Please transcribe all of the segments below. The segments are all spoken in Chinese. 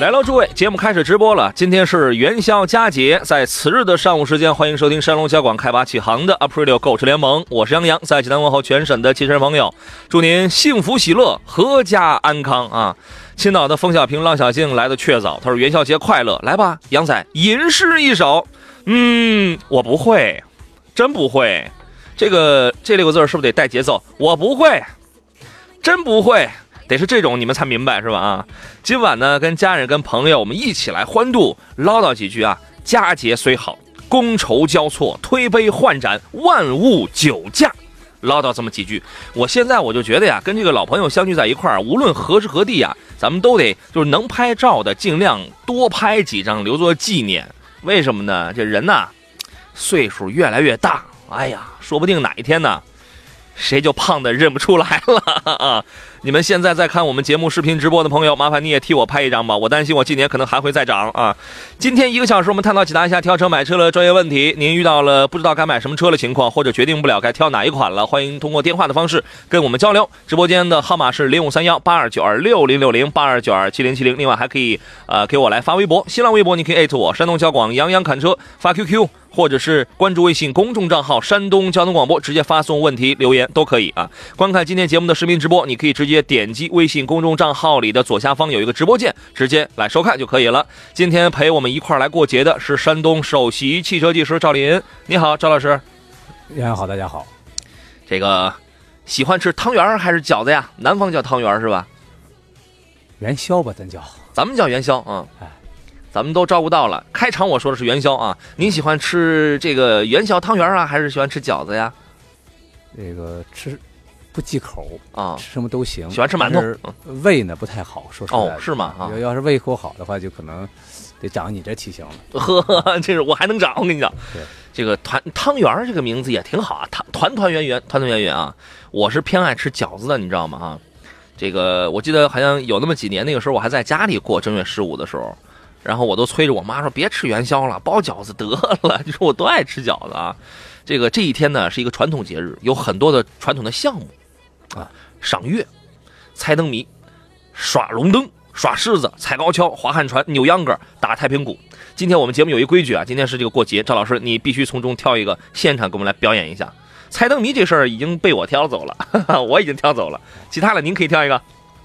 来喽，诸位，节目开始直播了。今天是元宵佳节，在此日的上午时间，欢迎收听山东交广开发启航的 Aprilio 购车联盟，我是杨洋，在济南问候全省的汽车朋友，祝您幸福喜乐，阖家安康啊！青岛的冯小平、浪小静来的确早，他说元宵节快乐，来吧，杨仔吟诗一首。嗯，我不会，真不会，这个这六个字是不是得带节奏？我不会，真不会。得是这种你们才明白是吧？啊，今晚呢，跟家人、跟朋友，我们一起来欢度，唠叨几句啊。佳节虽好，觥筹交错，推杯换盏，万物酒驾，唠叨这么几句。我现在我就觉得呀，跟这个老朋友相聚在一块儿，无论何时何地呀，咱们都得就是能拍照的尽量多拍几张，留作纪念。为什么呢？这人呐，岁数越来越大，哎呀，说不定哪一天呢，谁就胖的认不出来了啊。你们现在在看我们节目视频直播的朋友，麻烦你也替我拍一张吧。我担心我今年可能还会再涨啊。今天一个小时，我们探讨解答一下挑车买车的专业问题。您遇到了不知道该买什么车的情况，或者决定不了该挑哪一款了，欢迎通过电话的方式跟我们交流。直播间的号码是零五三幺八二九二六零六零八二九二七零七零。另外还可以呃给我来发微博，新浪微博你可以艾特我山东交广杨洋侃车发 QQ。或者是关注微信公众账号“山东交通广播”，直接发送问题留言都可以啊。观看今天节目的视频直播，你可以直接点击微信公众账号里的左下方有一个直播键，直接来收看就可以了。今天陪我们一块儿来过节的是山东首席汽车技师赵林，你好，赵老师。大家好，大家好。这个喜欢吃汤圆还是饺子呀？南方叫汤圆是吧？元宵吧，咱叫。咱们叫元宵啊。哎。咱们都照顾到了。开场我说的是元宵啊，您喜欢吃这个元宵汤圆啊，还是喜欢吃饺子呀？这个吃不忌口啊，吃什么都行。喜欢吃馒头，胃呢不太好，说实话哦，是吗？要要是胃口好的话，就可能得长你这体型了。呵，这是我还能长，我跟你讲。对，这个团汤圆这个名字也挺好啊，团团团圆圆，团团圆圆啊。我是偏爱吃饺子的，你知道吗？啊，这个我记得好像有那么几年，那个时候我还在家里过正月十五的时候。然后我都催着我妈说别吃元宵了，包饺子得了。你 说我多爱吃饺子啊！这个这一天呢是一个传统节日，有很多的传统的项目啊，赏月、猜灯谜、耍龙灯、耍狮子、踩高跷、划旱船、扭秧歌、打太平鼓。今天我们节目有一规矩啊，今天是这个过节，赵老师你必须从中挑一个现场给我们来表演一下。猜灯谜这事儿已经被我挑走了，我已经挑走了，其他的您可以挑一个。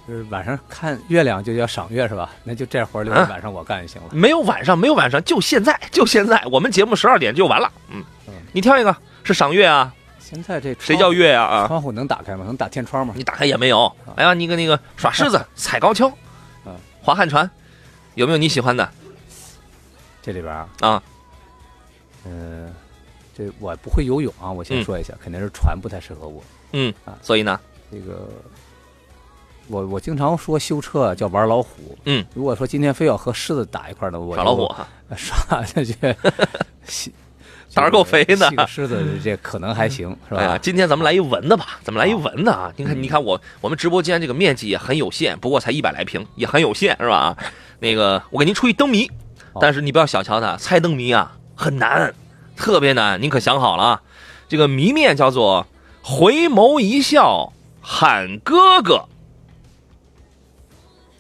就是晚上看月亮就叫赏月是吧？那就这活儿留晚上我干就行了。没有晚上，没有晚上，就现在，就现在，我们节目十二点就完了。嗯嗯，你挑一个，是赏月啊？现在这谁叫月呀？啊，窗户能打开吗？能打天窗吗？你打开也没有。哎呀，你个那个耍狮子、踩高跷，嗯，划旱船，有没有你喜欢的？这里边啊，嗯，这我不会游泳啊，我先说一下，肯定是船不太适合我。嗯啊，所以呢，这个。我我经常说修车叫玩老虎，嗯，如果说今天非要和狮子打一块呢，我耍老虎，耍下去，胆儿够肥的。狮子这可能还行，是吧？今天咱们来一文的吧，咱们来一文的啊！你看，你看我我们直播间这个面积也很有限，不过才一百来平，也很有限，是吧？那个我给您出一灯谜，但是你不要小瞧它，猜灯谜啊很难，特别难，您可想好了啊？这个谜面叫做“回眸一笑喊哥哥”。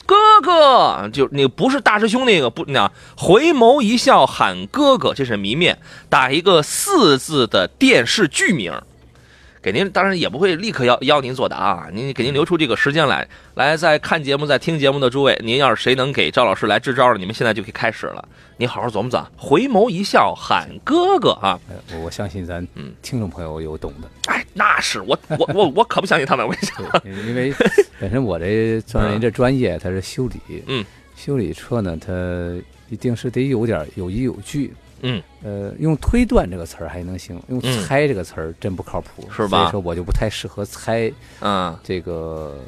哥哥，就那个不是大师兄那个不那回眸一笑喊哥哥，这是谜面，打一个四字的电视剧名。给您当然也不会立刻要邀您作答啊，您给您留出这个时间来。来，在看节目、在听节目的诸位，您要是谁能给赵老师来支招了，你们现在就可以开始了。你好好琢磨琢磨，回眸一笑喊哥哥啊！我我相信咱嗯听众朋友有懂的。哎，那是我我我我可不相信他们，我跟你讲，因为 本身我这专业这专业它是修理，嗯，修理车呢，它一定是得有点有依有据。嗯，呃，用推断这个词儿还能行，用嗯猜这个词儿真不靠谱，是吧所以说我就不太适合猜嗯，这个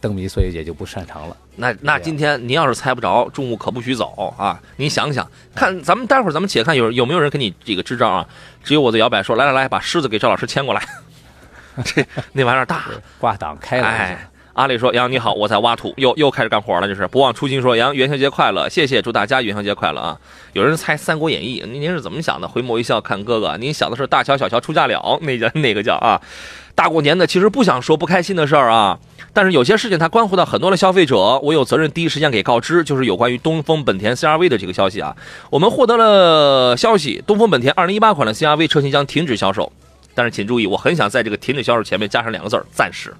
灯谜，所以也就不擅长了。那那今天您要是猜不着，中午可不许走啊！您想想看，咱们待会儿咱们且看有有没有人给你这个支招啊？只有我的摇摆说，来来来，把狮子给赵老师牵过来，这那玩意儿大。挂档开了，哎，阿里说：“杨你好，我在挖土，又又开始干活了。”就是不忘初心说：“杨元宵节快乐，谢谢，祝大家元宵节快乐啊！”有人猜《三国演义》，您您是怎么想的？回眸一笑看哥哥，您想的是大乔小乔出嫁了，那叫那个叫啊？大过年的，其实不想说不开心的事儿啊，但是有些事情它关乎到很多的消费者，我有责任第一时间给告知，就是有关于东风本田 CRV 的这个消息啊。我们获得了消息，东风本田2018款的 CRV 车型将停止销售，但是请注意，我很想在这个停止销售前面加上两个字儿“暂时”。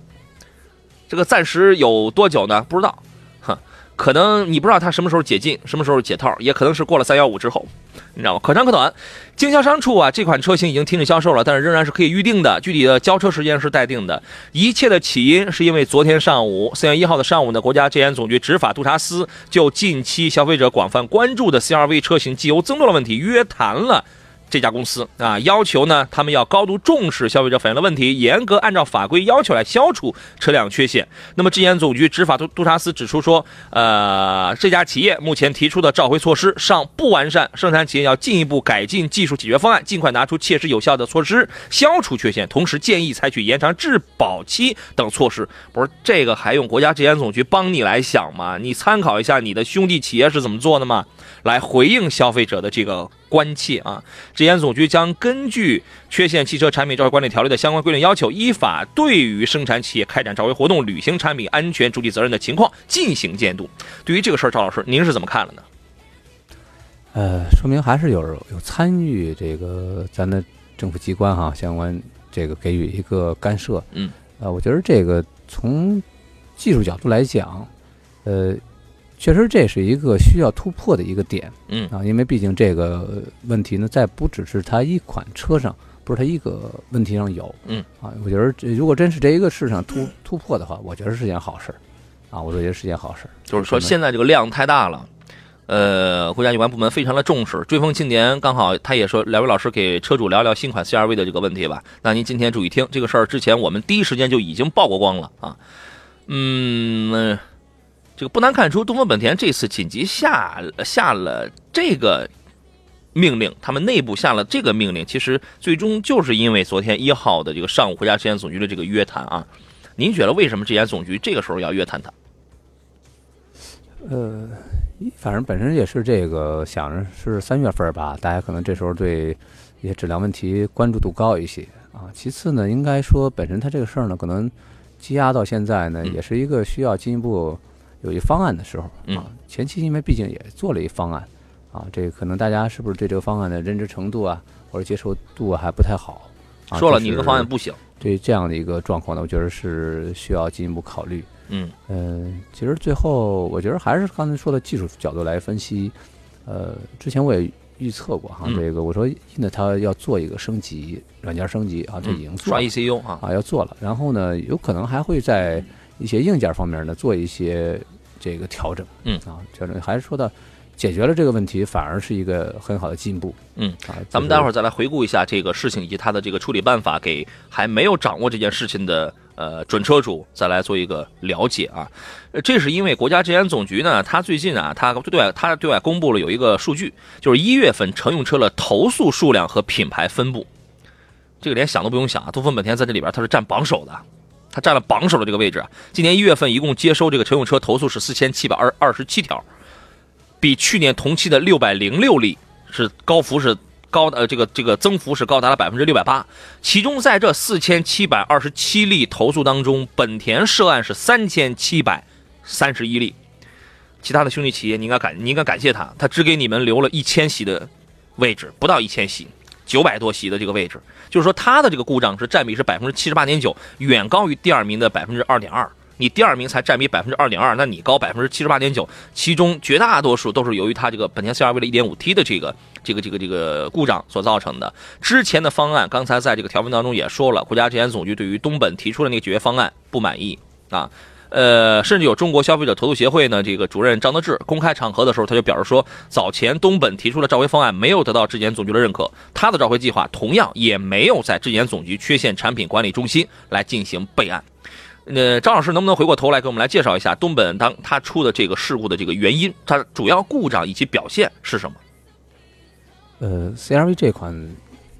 这个暂时有多久呢？不知道，哼，可能你不知道它什么时候解禁，什么时候解套，也可能是过了三幺五之后，你知道吗？可长可短。经销商处啊，这款车型已经停止销售了，但是仍然是可以预定的，具体的交车时间是待定的。一切的起因是因为昨天上午，四月一号的上午呢，国家质检总局执法督察司就近期消费者广泛关注的 CRV 车型机油增多的问题约谈了。这家公司啊，要求呢，他们要高度重视消费者反映的问题，严格按照法规要求来消除车辆缺陷。那么，质检总局执法督督察司指出说，呃，这家企业目前提出的召回措施尚不完善，生产企业要进一步改进技术解决方案，尽快拿出切实有效的措施消除缺陷。同时，建议采取延长质保期等措施。不是这个还用国家质检总局帮你来想吗？你参考一下你的兄弟企业是怎么做的吗？来回应消费者的这个关切啊！质检总局将根据《缺陷汽车产品召回管理条例》的相关规定要求，依法对于生产企业开展召回活动、履行产品安全主体责任的情况进行监督。对于这个事儿，赵老师您是怎么看的呢？呃，说明还是有有参与这个咱的政府机关哈，相关这个给予一个干涉。嗯，呃，我觉得这个从技术角度来讲，呃，确实这是一个需要突破的一个点嗯啊，因为毕竟这个问题呢，在不只是它一款车上，不是它一个问题上有。嗯，啊，我觉得这如果真是这一个市场突突破的话，我觉得是件好事儿啊，我觉得是件好事儿。就是说现在这个量太大了。呃，国家有关部门非常的重视。追风青年刚好他也说，两位老师给车主聊聊新款 CRV 的这个问题吧。那您今天注意听，这个事儿之前我们第一时间就已经曝过光了啊。嗯，这个不难看出，东风本田这次紧急下下了这个命令，他们内部下了这个命令，其实最终就是因为昨天一号的这个上午国家质检总局的这个约谈啊。您觉得为什么质检总局这个时候要约谈他？呃，反正本身也是这个想着是三月份吧，大家可能这时候对一些质量问题关注度高一些啊。其次呢，应该说本身他这个事儿呢，可能积压到现在呢，嗯也是一个需要进一步有一方案的时候嗯啊。前期因为毕竟也做了一方案啊，这个可能大家是不是对这个方案的认知程度啊，或者接受度啊还不太好。啊说了，你这个方案不行。对这样的一个状况呢，我觉得是需要进一步考虑。嗯嗯，其实最后我觉得还是刚才说的技术角度来分析，呃，之前我也预测过哈，嗯这个我说那它要做一个升级，软件升级啊，这已经做刷了 ECU 啊，啊，要做了，然后呢，有可能还会在一些硬件方面呢做一些这个调整，嗯啊，调整还是说到解决了这个问题，反而是一个很好的进步，嗯啊，咱们待会儿儿再来回顾一下这个事情以及它的这个处理办法，给还没有掌握这件事情的呃准车主再来做一个了解啊。呃这是因为国家治安总局呢，它最近啊，它对外它对外公布了有一个数据，就是一月份乘用车的投诉数量和品牌分布，这个连想都不用想啊，东风本田在这里边它是占榜首的。它占了榜首的这个位置啊！今年一月份一共接收这个乘用车投诉是四千七百二二十七条，比去年同期的六百零六例是高幅是高呃这个这个增幅是高达了百分之六百八。其中在这四千七百二十七例投诉当中，本田涉案是三千七百三十一例。其他的兄弟企业，你应该感你应该感谢他，他只给你们留了一千席的位置，不到一千席，九百多席的这个位置，就是说它的这个故障是占比是百分之七十八点九，远高于第二名的百分之二点二。你第二名才占比百分之二点二，那你高百分之七十八点九，其中绝大多数都是由于它这个本田 CR-V 的一点五 T 的这个这个这个这个故障所造成的。之前的方案，刚才在这个条文当中也说了，国家质检总局对于东本提出的那个解决方案不满意啊。呃，甚至有中国消费者投诉协会呢，这个主任张德志公开场合的时候，他就表示说，早前东本提出的召回方案没有得到质检总局的认可，他的召回计划同样也没有在质检总局缺陷产品管理中心来进行备案。呃，张老师能不能回过头来给我们来介绍一下东本当他出的这个事故的这个原因，它主要故障以及表现是什么？呃，CRV 这款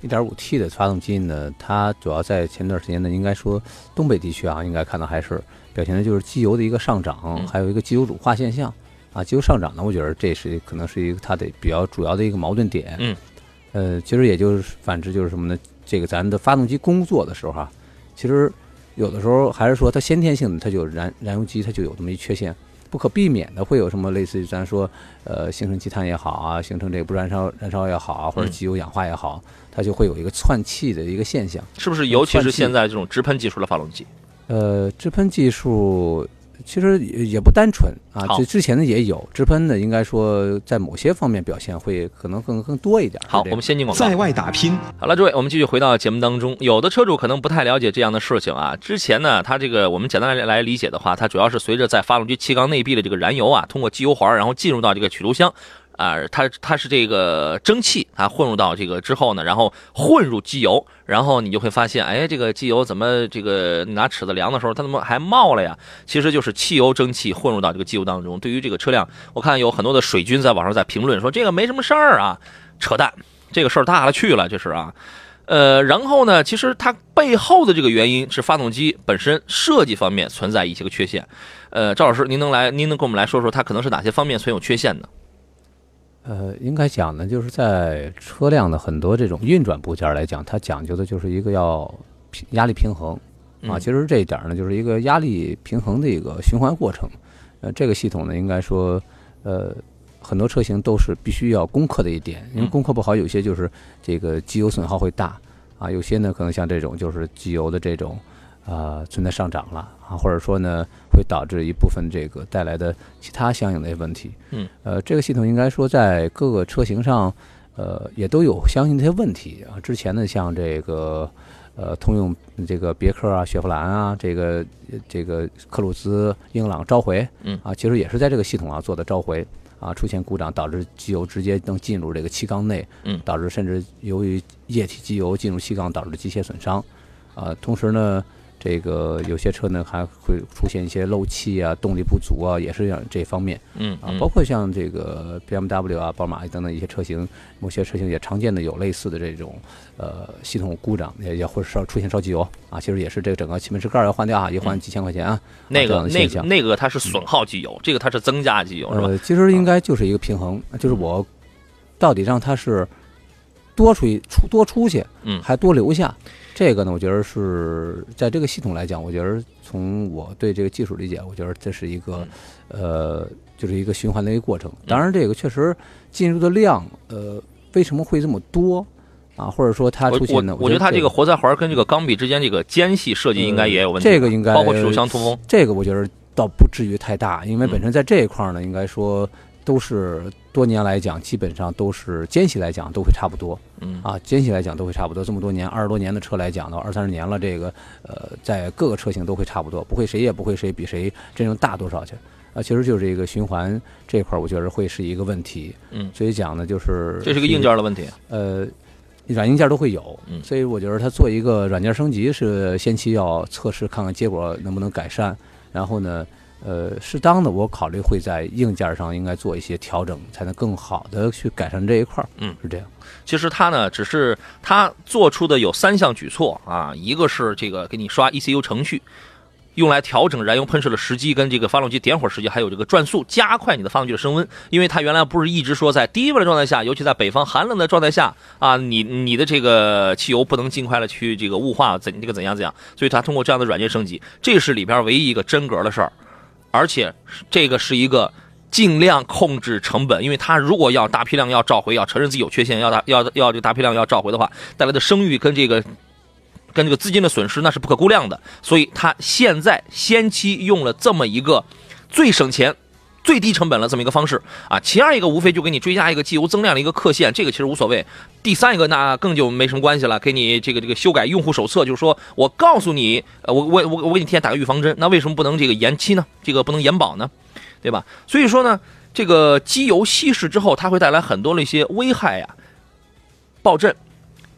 1.5T 的发动机呢，它主要在前段时间呢，应该说东北地区啊，应该看到还是表现的就是机油的一个上涨，还有一个机油乳化现象啊。机油上涨呢，我觉得这是可能是一个它的比较主要的一个矛盾点。嗯，呃，其实也就是反之就是什么呢？这个咱的发动机工作的时候哈，其实有的时候还是说它先天性的它就燃燃油机它就有这么一缺陷。不可避免的会有什么类似于咱说，呃，形成积碳也好啊，形成这个不燃烧燃烧也好啊，或者机油氧化也好，它就会有一个窜气的一个现象。是不是？尤其是现在这种直喷技术的发动机？呃，直喷技术。其实也也不单纯啊，这之前的也有直喷的，应该说在某些方面表现会可能更更多一点。好，我们先进广告。在外打拼。好了，诸位，我们继续回到节目当中。有的车主可能不太了解这样的事情啊。之前呢，它这个我们简单来来理解的话，它主要是随着在发动机气缸内壁的这个燃油啊，通过机油环然后进入到这个曲轴箱。啊，它它是这个蒸汽啊混入到这个之后呢，然后混入机油，然后你就会发现，哎，这个机油怎么这个拿尺子量的时候，它怎么还冒了呀？其实就是汽油蒸汽混入到这个机油当中。对于这个车辆，我看有很多的水军在网上在评论说这个没什么事儿啊，扯淡，这个事儿大了去了，这是啊。呃，然后呢，其实它背后的这个原因是发动机本身设计方面存在一些个缺陷。呃，赵老师，您能来，您能跟我们来说说它可能是哪些方面存有缺陷呢？呃，应该讲呢，就是在车辆的很多这种运转部件来讲，它讲究的就是一个要压力平衡啊。其实这一点呢，就是一个压力平衡的一个循环过程。呃，这个系统呢，应该说，呃，很多车型都是必须要攻克的一点，因为攻克不好，有些就是这个机油损耗会大啊，有些呢可能像这种就是机油的这种。啊，存在上涨了啊，或者说呢，会导致一部分这个带来的其他相应的问题。嗯，呃，这个系统应该说在各个车型上，呃，也都有相应的一些问题啊。之前呢，像这个呃，通用这个别克啊、雪佛兰啊，这个这个克鲁兹、英朗召回，嗯啊，其实也是在这个系统上做的召回啊，出现故障导致机油直接能进入这个气缸内，嗯，导致甚至由于液体机油进入气缸导致机械损伤，啊，同时呢。这个有些车呢还会出现一些漏气啊、动力不足啊，也是像这方面。嗯啊，包括像这个 BMW 啊、宝马等等一些车型，某些车型也常见的有类似的这种呃系统故障，也也会烧出现烧机油啊。其实也是这个整个气门室盖要换掉啊，一换几千块钱啊。那个那个那个它是损耗机油，这个它是增加机油是吧？其实应该就是一个平衡，就是我到底让它是多出去出多出去，嗯，还多留下。这个呢，我觉得是在这个系统来讲，我觉得从我对这个技术理解，我觉得这是一个，呃，就是一个循环的一个过程。当然，这个确实进入的量，呃，为什么会这么多啊？或者说它出现的，我觉得它这个活塞环跟这个钢笔之间这个间隙设计应该也有问题。这个应该包括曲轴箱通风，这个我觉得倒不至于太大，因为本身在这一块呢，应该说。都是多年来讲，基本上都是间隙来讲都会差不多，嗯啊，间隙来讲都会差不多。这么多年，二十多年的车来讲的话，二三十年了，这个呃，在各个车型都会差不多，不会谁也不会谁比谁真正大多少去啊。其实就是这个循环这块，我觉得会是一个问题，嗯，所以讲呢，就是这是个硬件的问题，呃，软硬件都会有，嗯，所以我觉得它做一个软件升级是先期要测试看看结果能不能改善，然后呢。呃，适当的，我考虑会在硬件上应该做一些调整，才能更好的去改善这一块儿。嗯，是这样。其实它呢，只是它做出的有三项举措啊，一个是这个给你刷 ECU 程序，用来调整燃油喷射的时机跟这个发动机点火时机，还有这个转速，加快你的发动机的升温。因为它原来不是一直说在低温的状态下，尤其在北方寒冷的状态下啊，你你的这个汽油不能尽快的去这个雾化怎这个怎样怎样，所以它通过这样的软件升级，这是里边唯一一个真格的事儿。而且这个是一个尽量控制成本，因为他如果要大批量要召回，要承认自己有缺陷，要大要要这大批量要召回的话，带来的声誉跟这个跟这个资金的损失那是不可估量的。所以他现在先期用了这么一个最省钱、最低成本了这么一个方式啊。其二一个无非就给你追加一个机油增量的一个刻线，这个其实无所谓。第三一个那更就没什么关系了，给你这个这个修改用户手册，就是说我告诉你，呃，我我我我给你提前打个预防针，那为什么不能这个延期呢？这个不能延保呢？对吧？所以说呢，这个机油稀释之后，它会带来很多的一些危害呀，爆震、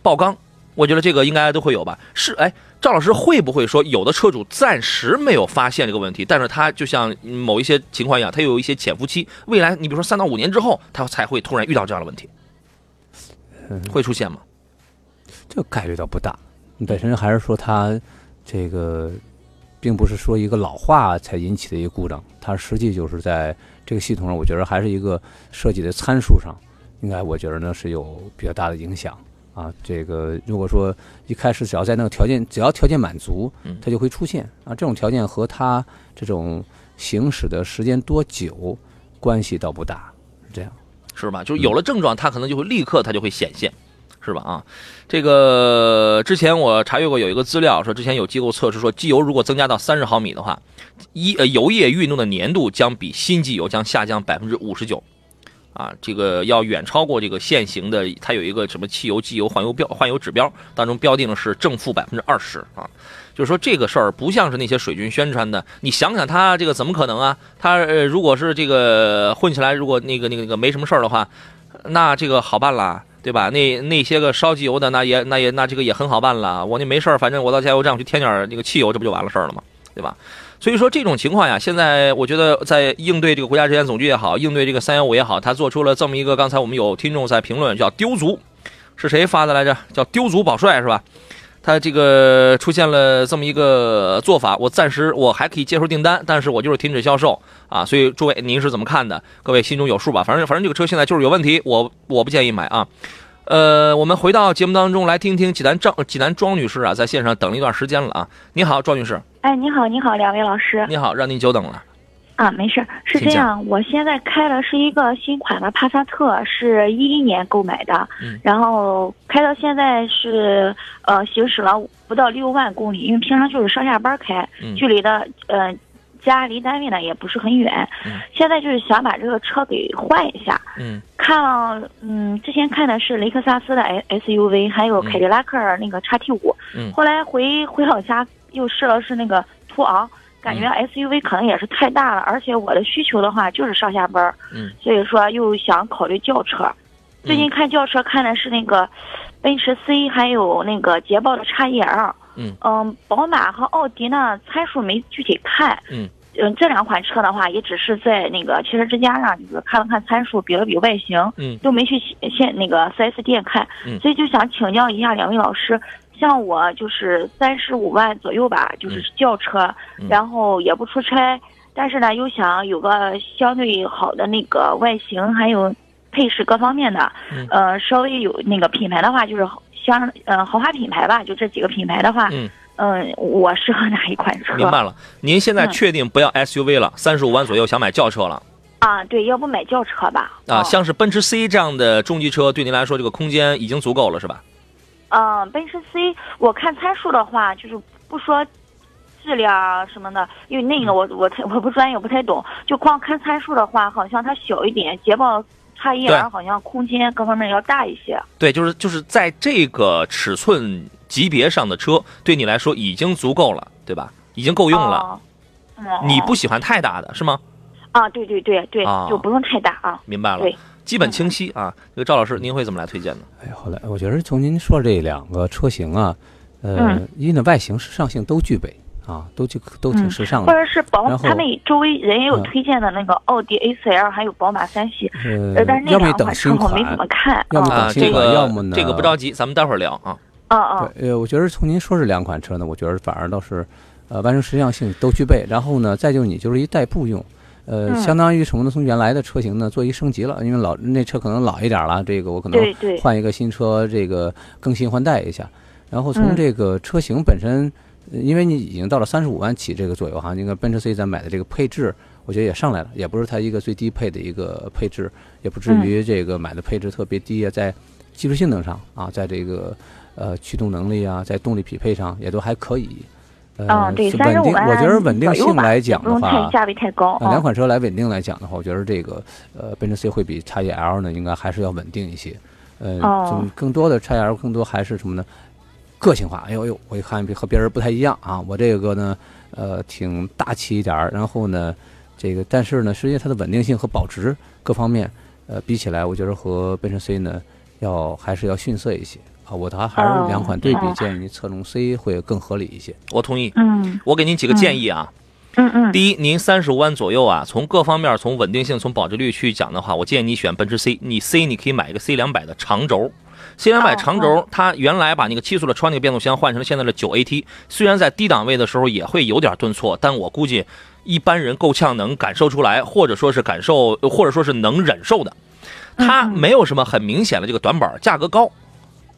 爆缸，我觉得这个应该都会有吧？是，哎。赵老师会不会说，有的车主暂时没有发现这个问题，但是他就像某一些情况一样，他有一些潜伏期，未来你比如说三到五年之后，他才会突然遇到这样的问题，会出现吗？这个概率倒不大，本身还是说它这个并不是说一个老化才引起的一个故障，它实际就是在这个系统上，我觉得还是一个设计的参数上，应该我觉得呢是有比较大的影响。啊，这个如果说一开始只要在那个条件，只要条件满足，它就会出现啊。这种条件和它这种行驶的时间多久关系倒不大，是这样，是吧？就是有了症状，它可能就会立刻它就会显现，是吧？啊，这个之前我查阅过有一个资料，说之前有机构测试说，机油如果增加到三十毫米的话，一呃油液运动的粘度将比新机油将下降百分之五十九。啊，这个要远超过这个现行的，它有一个什么汽油、机油换油标、换油指标当中标定的是正负百分之二十啊，就是说这个事儿不像是那些水军宣传的。你想想，他这个怎么可能啊？他呃，如果是这个混起来，如果那个那个那个没什么事儿的话，那这个好办了，对吧？那那些个烧机油的，那也那也那这个也很好办了。我那没事儿，反正我到加油站我去添点儿那个汽油，这不就完了事儿了吗？对吧？所以说这种情况呀，现在我觉得在应对这个国家质检总局也好，应对这个三幺五也好，他做出了这么一个，刚才我们有听众在评论叫丢足，是谁发的来着？叫丢足保帅是吧？他这个出现了这么一个做法，我暂时我还可以接受订单，但是我就是停止销售啊。所以诸位您是怎么看的？各位心中有数吧。反正反正这个车现在就是有问题，我我不建议买啊。呃，我们回到节目当中来听听济南张济南庄女士啊，在线上等了一段时间了啊。你好，庄女士。哎，你好，你好，两位老师。你好，让您久等了。啊，没事，是这样，我现在开的是一个新款的帕萨特，是一一年购买的，嗯，然后开到现在是呃行驶了不到六万公里，因为平常就是上下班开，距离的呃。家离单位呢也不是很远，现在就是想把这个车给换一下。嗯，看了，嗯，之前看的是雷克萨斯的 S SUV，还有凯迪拉克那个叉 T 五。嗯，后来回回老家又试了试那个途昂，感觉 SUV 可能也是太大了，而且我的需求的话就是上下班。嗯，所以说又想考虑轿车。最近看轿车看的是那个奔驰 C，还有那个捷豹的叉 EL。嗯嗯，宝马和奥迪呢参数没具体看。嗯嗯，这两款车的话，也只是在那个汽车之家上就是看了看参数，比了比外形。嗯，都没去现那个 4S 店看。嗯，所以就想请教一下两位老师，像我就是三十五万左右吧，就是轿车，然后也不出差，但是呢又想有个相对好的那个外形，还有配饰各方面的，呃，稍微有那个品牌的话，就是。像呃豪华品牌吧，就这几个品牌的话，嗯嗯，我适合哪一款车？明白了，您现在确定不要 SUV 了，三十五万左右想买轿车了？啊，对，要不买轿车吧？啊，像是奔驰 C 这样的中级车，对您来说这个空间已经足够了，是吧？嗯，奔驰 C，我看参数的话，就是不说质量什么的，因为那个我我太我不专业，我不太懂，就光看参数的话，好像它小一点，捷豹。差一点好像空间各方面要大一些。对，就是就是在这个尺寸级别上的车，对你来说已经足够了，对吧？已经够用了。你不喜欢太大的是吗？啊，对对对对，就不用太大啊。明白了，基本清晰啊。这个赵老师，您会怎么来推荐呢？哎，好嘞，我觉得从您说这两个车型啊，呃，一呢外形、时尚性都具备。啊，都就都挺时尚的，或者是宝马，他们周围人也有推荐的那个奥迪 A4L，还有宝马三系，呃，但是那两款车我没怎么看。要么等新款，要么呢？这个不着急，咱们待会儿聊啊。啊啊。对，呃，我觉得从您说这两款车呢，我觉得反而倒是，呃，完成时尚性都具备。然后呢，再就你就是一代步用，呃，相当于什么呢？从原来的车型呢做一升级了，因为老那车可能老一点了，这个我可能换一个新车，这个更新换代一下。然后从这个车型本身。因为你已经到了三十五万起这个左右哈，那个奔驰 C 咱买的这个配置，我觉得也上来了，也不是它一个最低配的一个配置，也不至于这个买的配置特别低啊，在技术性能上啊，在这个呃驱动能力啊，在动力匹配上也都还可以，呃，嗯，对，是稳定，三十五万我觉得稳定性来讲的话，太价位太高啊，两啊。款车来稳定来讲的话，我觉得这个呃，奔驰 C 会比叉 E L 呢，应该还是要稳定一些。呃，哦就更多的叉 E L 更多还是什么呢？个性化。哎呦哎呦，我一看和别人不太一样啊，我这个呢，呃，挺大气一点儿。然后呢，这个但是呢，实际上它的稳定性和保值各方面，呃，比起来，我觉得和奔驰 C 呢，要还是要逊色一些啊。我它还是哦两款对比哦，建议您侧重 C 会更合理一些。我同意。嗯我给您几个建议啊。嗯嗯，第一，您三十五万左右啊，从各方面，从稳定性、从保值率去讲的话，我建议你选奔驰 C。你 C 你可以买一个 C 两百的长轴。C 两百哦长轴，它原来把那个七速的超那个变速箱换成了现在的九 AT，虽然在低档位的时候也会有点顿挫，但我估计一般人够呛能感受出来，或者说是感受，或者说是能忍受的。它没有什么很明显的这个短板，价格高。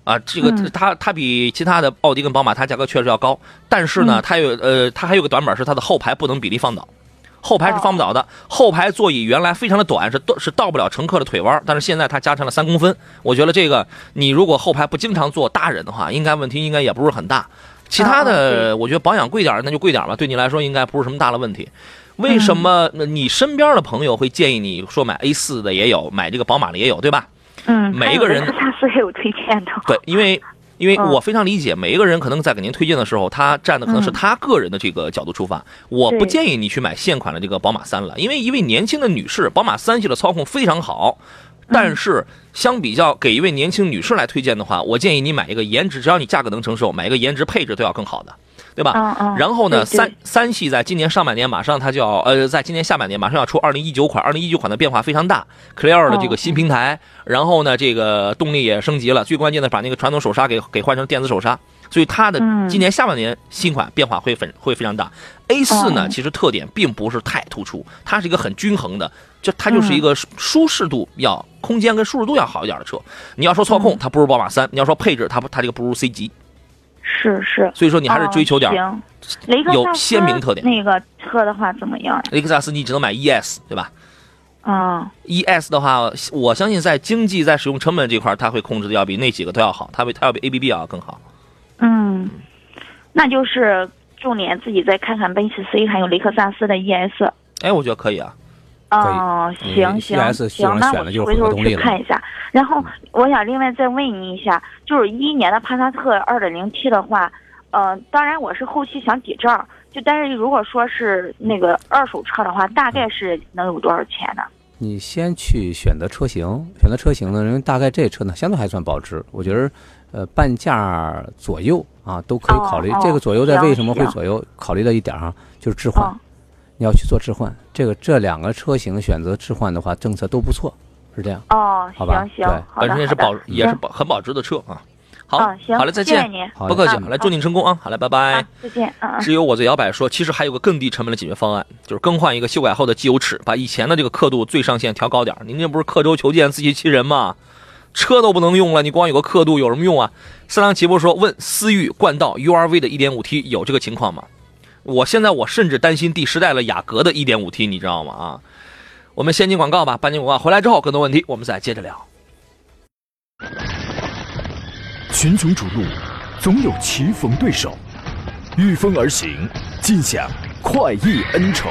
啊，这个嗯它它比其他的奥迪跟宝马，它价格确实要高，但是呢，嗯它有呃，它还有个短板是它的后排不能比例放倒，后排是放不倒的，后排座椅原来非常的短，是到是到不了乘客的腿弯，但是现在它加长了三公分，我觉得这个你如果后排不经常坐大人的话，应该问题应该也不是很大。其他哦的，我觉得保养贵点儿那就贵点儿吧，对你来说应该不是什么大的问题。为什么你身边的朋友会建议你说买 A 四的也有，买这个宝马的也有，对吧？嗯，每一个人还有雷克萨斯也有推荐的。对，因为 因为嗯我非常理解，每一个人可能在给您推荐的时候，他站的可能是嗯他个人的这个角度出发。我不建议你去买现款的这个宝马三了，因为一位年轻的女士，宝马三系的操控非常好，嗯但是相比较给一位年轻女士来推荐的话，我建议你买一个颜值，只要你价格能承受，买一个颜值配置都要更好的，对吧？嗯嗯。然后呢，三三系在今年上半年马上它就要呃，在今年下半年马上要出二零一九款，二零一九款的变化非常大，Clear 的这个新平台，然后呢，这个动力也升级了，最关键的把那个传统手刹给给换成电子手刹，所以它的嗯今年下半年新款变化会很会非常大。A 四呢，哦其实特点并不是太突出，它是一个很均衡的，就它就是一个舒舒适度要空间跟舒适度要好一点的车。你要说操控，它不如宝马三；你要说配置，它不它这个不如 C 级。是是。所以说你还是追求点儿哦行，雷克有萨斯鲜明特点那个车的话怎么样？雷克萨斯，你只能买 ES，对吧？啊，ES 的话，我相信在经济在使用成本这块儿，它会控制的要比那几个都要好，它比它要比 ABB 要更好。嗯，那就是重点自己再看看奔驰 C 还有雷克萨斯的 ES。哎，我觉得可以啊。哦，以行行行，那我选的就是回头去看一下。然后我想另外再问您一下，就是一一年的帕萨特二点零 T 的话，呃，当然我是后期想抵账，就但是如果说是那个二手车的话，大概是能有多少钱呢？你先去选择车型，选择车型呢，因为大概这车呢相对还算保值，我觉得，呃，半价左右啊都可以考虑。这个左右在为什么会左右？考虑到一点啊，就是置换，哦你要去做置换。这个这两个车型选择置换的话，政策都不错，是这样。哦，好吧行行对，本身也是保也是保很保值的车啊。好嗯，行，好嘞，再见，不客气，嗯来祝您成功啊！好嘞，拜拜啊。，再见。只有我最摇摆说，其实还有个更低成本的解决方案，就是更换一个修改后的机油尺，把以前的这个刻度最上限调高点。您这不是刻舟求剑、自欺欺人吗？车都不能用了，你光有个刻度有什么用啊？三郎奇波说：“问思域冠道 URV 的 1.5T 有这个情况吗？”我现在我甚至担心第十代了雅阁的 1.5T，你知道吗？啊，我们先进广告吧，半进广告回来之后，更多问题我们再接着聊。群雄逐鹿，总有棋逢对手，御风而行，尽享快意恩仇。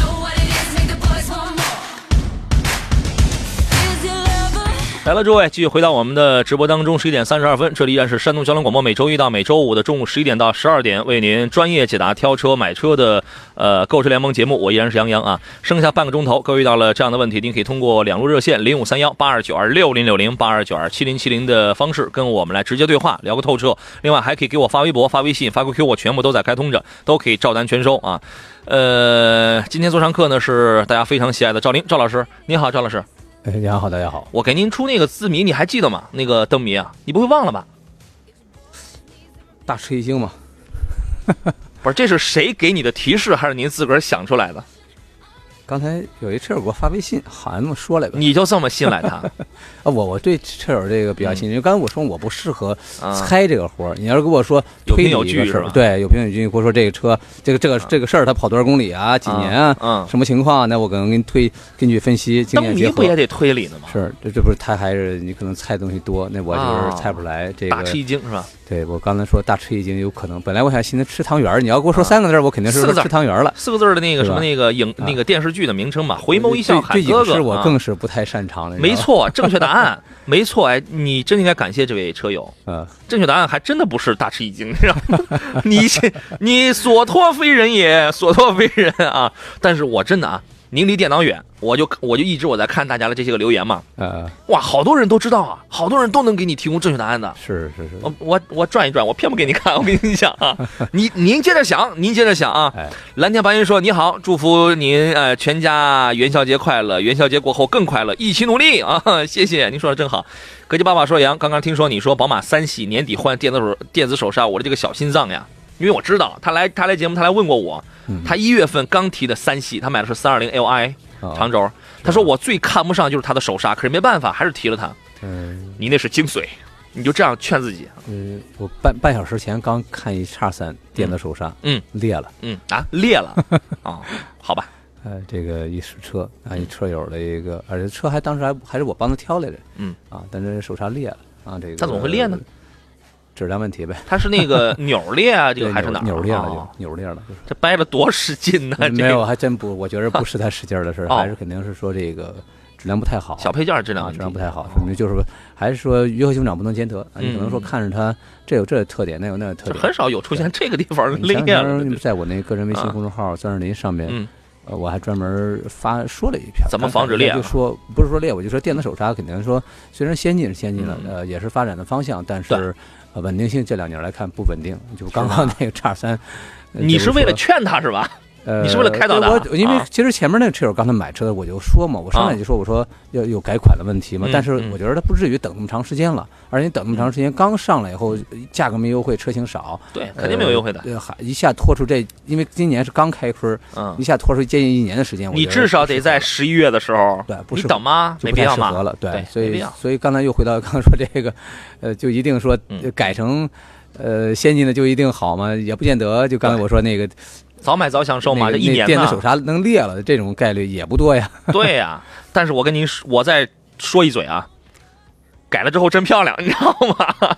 来了，诸位，继续回到我们的直播当中，十一点三十二分，这里依然是山东交通广播，每周一到每周五的中午十一点到十二点，为您专业解答挑车买车的呃购车联盟节目，我依然是杨洋啊。剩下半个钟头，各位遇到了这样的问题，您可以通过两路热线零五三幺八二九二六零六零八二九二七零七零的方式跟我们来直接对话，聊个透彻。另外还可以给我发微博、发微信、发 QQ，我全部都在开通着，都可以照单全收啊。呃，今天做上课呢是大家非常喜爱的赵林赵老师，你好，赵老师。哎，大家好，大家好。我给您出那个字谜，你还记得吗？那个灯谜啊，你不会忘了吧？大吃一惊吗，不是，这是谁给你的提示，还是您自个儿想出来的？刚才有一车友给我发微信，好像说来着。你就这么信赖他？啊，我我对车友这个比较信任，因为刚才我说我不适合啊猜这个活儿。你要是跟我说推有凭有理一个事儿据是吧对，有凭有据，或者说这个车，这个这个这个事儿，它跑多少公里啊，几年啊，嗯，什么情况啊？那我可能给你推，根据分析经灯验结合。谜不也得推理呢吗？是，这这不是他还是你可能猜东西多，那我啊就是猜不出来。这个大吃一惊是吧？对我刚才说大吃一惊，有可能。本来我想寻思吃汤圆儿，你要给我说三个字儿，我肯定是说四个字吃汤圆儿了。四个字儿的那个什么那个影啊那个电视剧的名称嘛，回眸一笑对喊哥哥。对影视我啊更是不太擅长了。没错，正确答案，没错，哎，你真应该感谢这位车友。呃，正确答案还真的不是大吃一惊，你知道吗？你这你所托非人也，所托非人啊！但是我真的啊，您离电脑远，我就我就一直我在看大家的这些个留言嘛，呃，哇，好多人都知道啊，好多人都能给你提供正确答案的。是是是，我我我转一转，我偏不给你看。我跟你讲啊，你您接着想，您接着想啊。哎，蓝天白云说：“你好，祝福您呃全家元宵节快乐，元宵节过后更快乐，一起努力啊！谢谢，您说的真好。”格吉爸爸说：“杨，刚刚听说你说宝马三系年底换电子手电子手刹，我的这个小心脏呀，因为我知道他来他来节目，他来问过我，嗯。他一月份刚提的三系，他买的是三二零 Li 啊。长轴，他说我最看不上就是他的手刹，可是没办法，还是提了它。嗯。你那是精髓，你就这样劝自己，嗯，我半半小时前刚看一叉三电子手刹，嗯，裂了。嗯啊，裂了。啊、好吧，呃，这个一试车啊，一车友的一个，而且车还当时还还是我帮他挑来着，嗯。啊，但是手刹裂了啊，这个它怎么会裂呢？质量问题呗，它是那个 钮裂啊，这个还是哪儿？扭扭裂了扭裂了，就是。这掰了多使劲呢？没有，个还真不，我觉得不是太使劲儿的事儿，哦还是肯定是说这个质量不太好，小配件质量质量不太好，哦说明就是还是说鱼和熊掌不能兼得啊，你可能说嗯看着它这有这个特点，那有那个特点。很少有出现这个地方你裂了的。在我那个人微信啊公众号“钻石林”上面，嗯，呃，我还专门发说了一篇，怎么防止裂啊就说不是说裂，我就说电子手刹肯定说虽然先进是先进了，嗯呃，也是发展的方向，但是呃稳定性这两年来看不稳定。就刚刚那个叉三，呃你是为了劝他是吧？呃，你是为了开导他因为啊其实前面那个车友刚才买车的，我就说嘛，我上来就说我说要有改款的问题嘛，嗯但是嗯我觉得他不至于等那么长时间了，而且等那么长时间刚上来以后，价格没优惠，车型少，对，肯定没有优惠的。呃，还一下拖出这，因为今年是刚开春，嗯一，下拖出接近一年的时间，你至少得在十一月的时候，对不适合等吗？没必要嘛对所以所以刚才又回到刚才说这个，呃，就一定说改成。呃，先进的就一定好吗？也不见得。就刚才我说那个，早买早享受嘛，那个这一年电子手刹能裂了，这种概率也不多呀。对呀、但是我跟您说，我再说一嘴啊，改了之后真漂亮，你知道吗？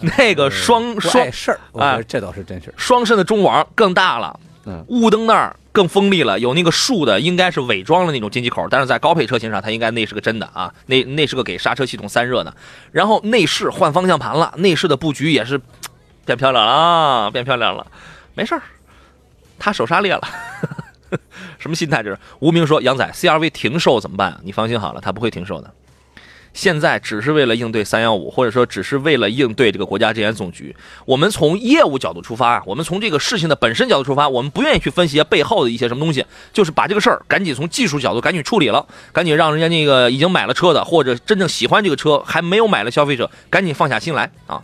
那个双不双碍事儿，啊这倒是真是。双肾的中网更大了，嗯雾灯那儿更锋利了，有那个竖的，应该是伪装的那种进气口，但是在高配车型上，它应该那是个真的啊，那那是个给刹车系统散热的。然后内饰换方向盘了，内饰的布局也是变漂亮了啊，变漂亮了，没事儿，他手刹裂了。什么心态这是？无名说杨仔 CRV 停售怎么办？你放心好了，他不会停售的。现在只是为了应对三幺五，或者说只是为了应对这个国家质检总局。我们从业务角度出发，我们从这个事情的本身角度出发，我们不愿意去分析背后的一些什么东西，就是把这个事儿赶紧从技术角度赶紧处理了，赶紧让人家那个已经买了车的或者真正喜欢这个车还没有买的消费者赶紧放下心来啊。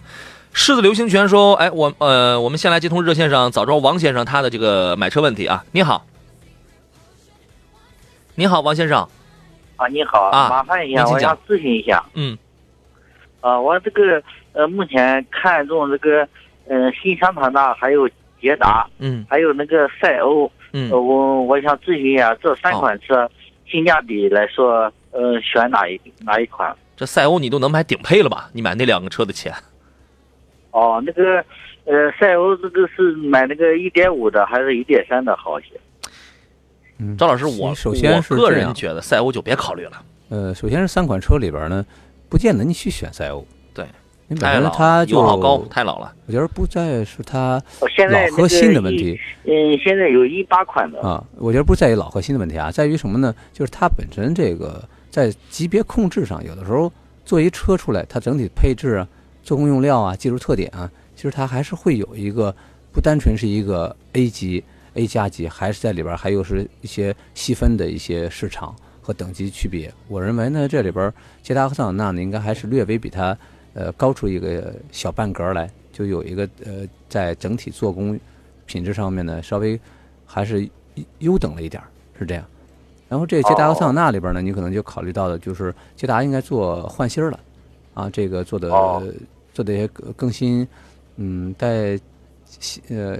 狮子流星拳说：“哎，我呃，我们先来接通热线上早州王先生他的这个买车问题啊。你好，你好，王先生，啊，你好，啊麻烦一下，我想咨询一下。嗯啊，我这个呃，目前看中这个呃新桑塔纳，还有捷达，嗯还有那个赛欧，嗯呃，我我想咨询一下这三款车性价比来说，呃，选哪一哪一款？这赛欧你都能买顶配了吧？你买那两个车的钱，哦，那个呃，赛欧这个是买那个一点五的还是一点三的好一些？嗯赵老师，我首先我个人觉得赛欧就别考虑了，呃，首先是三款车里边呢，不见得你去选赛欧。对，太它就油耗高，太老了。我觉得不再是它哦，现在老和新的问题嗯，现在有一八款的。啊，我觉得不在于老和新的问题啊，在于什么呢？就是它本身这个在级别控制上，有的时候做一车出来，它整体配置啊、做工用料啊、技术特点啊，其实它还是会有一个不单纯是一个 A 级、A 加级，还是在里边还有是一些细分的一些市场和等级区别。我认为呢，这里边捷达和桑塔纳呢，应该还是略微比它呃高出一个小半格来，就有一个呃在整体做工品质上面呢，稍微还是优等了一点儿，是这样。然后这捷达和桑塔纳里边呢，你可能就考虑到的就是捷达应该做换芯儿了，啊，这个做的、哦做的一些更新，嗯，在呃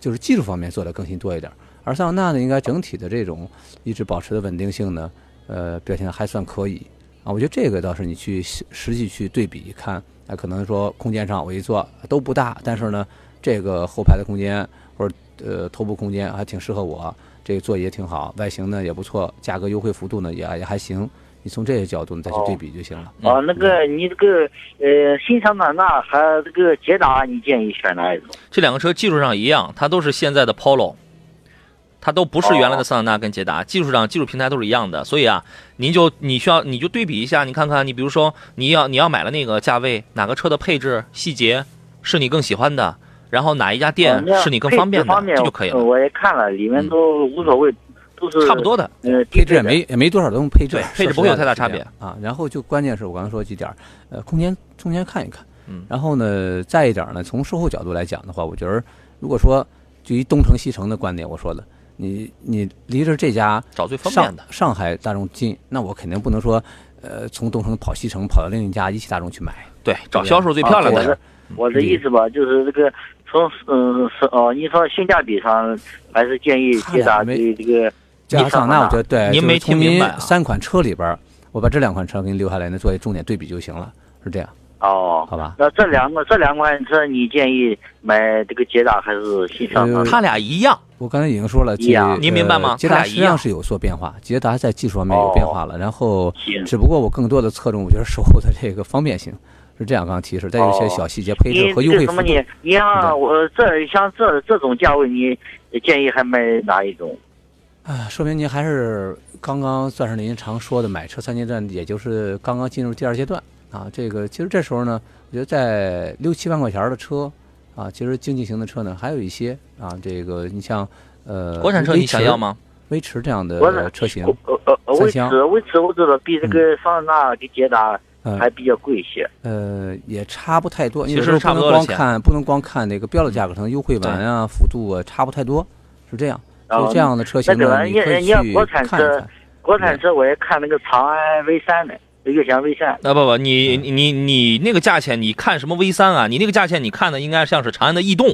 就是技术方面做的更新多一点。而桑塔纳呢，应该整体的这种一直保持的稳定性呢，呃，表现的还算可以啊。我觉得这个倒是你去实实际去对比看，啊，可能说空间上我一坐都不大，但是呢，这个后排的空间或者呃头部空间还挺适合我，这个座椅也挺好，外形呢也不错，价格优惠幅度呢也也还行。你从这些角度你再去对比就行了。哦，那个你这个呃新桑塔纳和这个捷达，你建议选哪一种？这两个车技术上一样，它都是现在的 Polo，它都不是原来的桑塔纳跟捷达，技术上技术平台都是一样的。所以啊，您就你需要你就对比一下，你看看你比如说你要你要买了那个价位，哪个车的配置细节是你更喜欢的，然后哪一家店是你更方便的，这就可以了，呃我也看了，里面都无所谓，都是差不多的。呃，配置也没也没多少东西配置，配置不会有太大差别啊。然后就关键是我刚才说几点儿，呃，空间空间看一看，嗯然后呢，再一点儿呢，从售后角度来讲的话，我觉得如果说就以东城西城的观点，我说的，你你离着这家找最方上便的。上海大众近，那我肯定不能说，呃，从东城跑西城跑到另一家一汽大众去买，对，找销售最漂亮的人。我的我的意思吧，就是这个从嗯是哦，你说性价比上，还是建议捷达对这个加上那我觉得对，您没听明白啊三款车里边儿，我把这两款车给你留下来，呢，作为重点对比就行了，是这样，哦。好吧？那这两个这两款车，你建议买这个捷达还是新桑塔呃纳？他俩一样，我刚才已经说了，一样这您明白吗呃捷达一样达实际上是有所变化，捷达在技术方面有变化了，然后只不过我更多的侧重，我觉得售后的这个方便性是这样。刚刚提示，再有一些哦小细节配置和优惠幅度这个什么你。你像我这像这这种价位，你建议还买哪一种？啊，说明您还是刚刚算是您常说的买车三阶段，也就是刚刚进入第二阶段啊。这个其实这时候呢，我觉得在六七万块钱的车啊，其实经济型的车呢还有一些啊。这个你像呃，国产车你想要？吗？威驰这样的车型，呃呃呃，威三驰威驰我知道比这个桑塔纳跟捷达嗯还比较贵一些。呃，也差不太多。其实不能差不多的钱光看，不能光看那个标的价格，可能优惠完啊、幅度啊差不太多，是这样。然后所以这样的车型呢，那个你你可以去你要国产车看一看。国产车我也看那个长安 V 三的，悦翔 V 三。啊不不，你嗯你你你那个价钱，你看什么 V 三啊？你那个价钱，你看的应该像是长安的逸动，